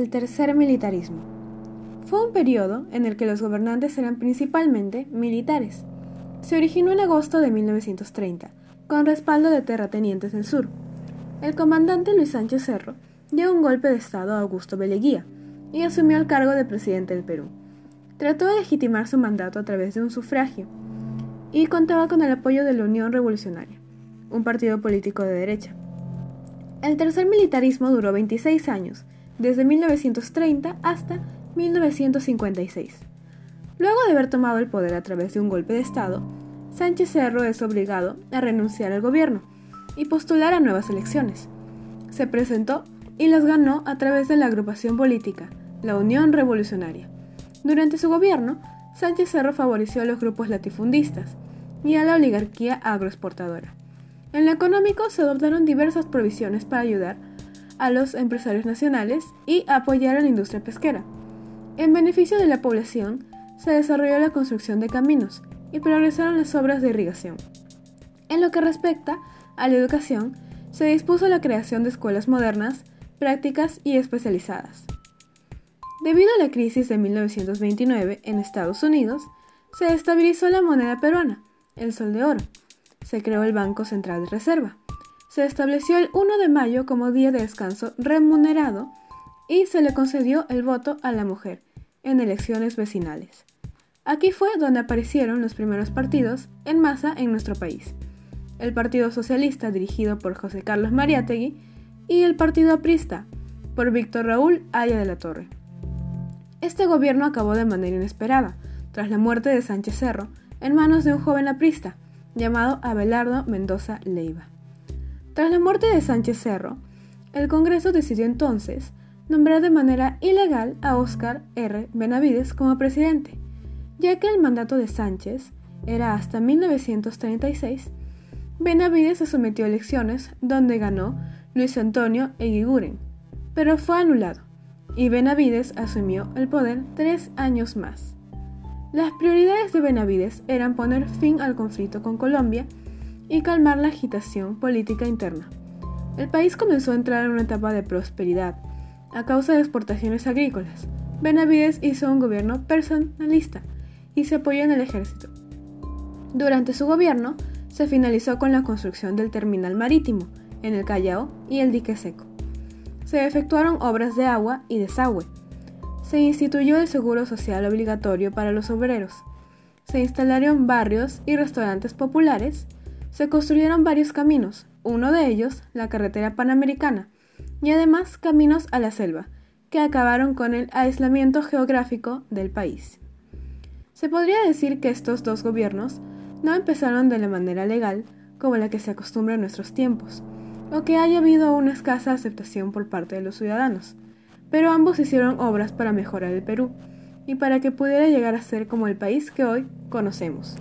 El tercer militarismo. Fue un periodo en el que los gobernantes eran principalmente militares. Se originó en agosto de 1930, con respaldo de terratenientes del sur. El comandante Luis Sánchez Cerro dio un golpe de Estado a Augusto Beleguía y asumió el cargo de presidente del Perú. Trató de legitimar su mandato a través de un sufragio y contaba con el apoyo de la Unión Revolucionaria, un partido político de derecha. El tercer militarismo duró 26 años, desde 1930 hasta 1956. Luego de haber tomado el poder a través de un golpe de Estado, Sánchez Cerro es obligado a renunciar al gobierno y postular a nuevas elecciones. Se presentó y las ganó a través de la agrupación política, la Unión Revolucionaria. Durante su gobierno, Sánchez Cerro favoreció a los grupos latifundistas y a la oligarquía agroexportadora. En lo económico se adoptaron diversas provisiones para ayudar a los empresarios nacionales y apoyar a la industria pesquera. En beneficio de la población, se desarrolló la construcción de caminos y progresaron las obras de irrigación. En lo que respecta a la educación, se dispuso la creación de escuelas modernas, prácticas y especializadas. Debido a la crisis de 1929 en Estados Unidos, se estabilizó la moneda peruana, el sol de oro, se creó el Banco Central de Reserva. Se estableció el 1 de mayo como día de descanso remunerado y se le concedió el voto a la mujer en elecciones vecinales. Aquí fue donde aparecieron los primeros partidos en masa en nuestro país. El Partido Socialista dirigido por José Carlos Mariátegui y el Partido Aprista por Víctor Raúl Aya de la Torre. Este gobierno acabó de manera inesperada, tras la muerte de Sánchez Cerro, en manos de un joven aprista, llamado Abelardo Mendoza Leiva. Tras la muerte de Sánchez Cerro, el Congreso decidió entonces nombrar de manera ilegal a Óscar R. Benavides como presidente, ya que el mandato de Sánchez era hasta 1936. Benavides se sometió a elecciones donde ganó Luis Antonio Eguiguren, pero fue anulado, y Benavides asumió el poder tres años más. Las prioridades de Benavides eran poner fin al conflicto con Colombia y calmar la agitación política interna. El país comenzó a entrar en una etapa de prosperidad a causa de exportaciones agrícolas. Benavides hizo un gobierno personalista y se apoyó en el ejército. Durante su gobierno se finalizó con la construcción del terminal marítimo en el Callao y el dique seco. Se efectuaron obras de agua y desagüe, se instituyó el seguro social obligatorio para los obreros. Se instalaron barrios y restaurantes populares. Se construyeron varios caminos, uno de ellos la carretera panamericana, y además caminos a la selva, que acabaron con el aislamiento geográfico del país. Se podría decir que estos dos gobiernos no empezaron de la manera legal como la que se acostumbra en nuestros tiempos, o que haya habido una escasa aceptación por parte de los ciudadanos pero ambos hicieron obras para mejorar el Perú y para que pudiera llegar a ser como el país que hoy conocemos.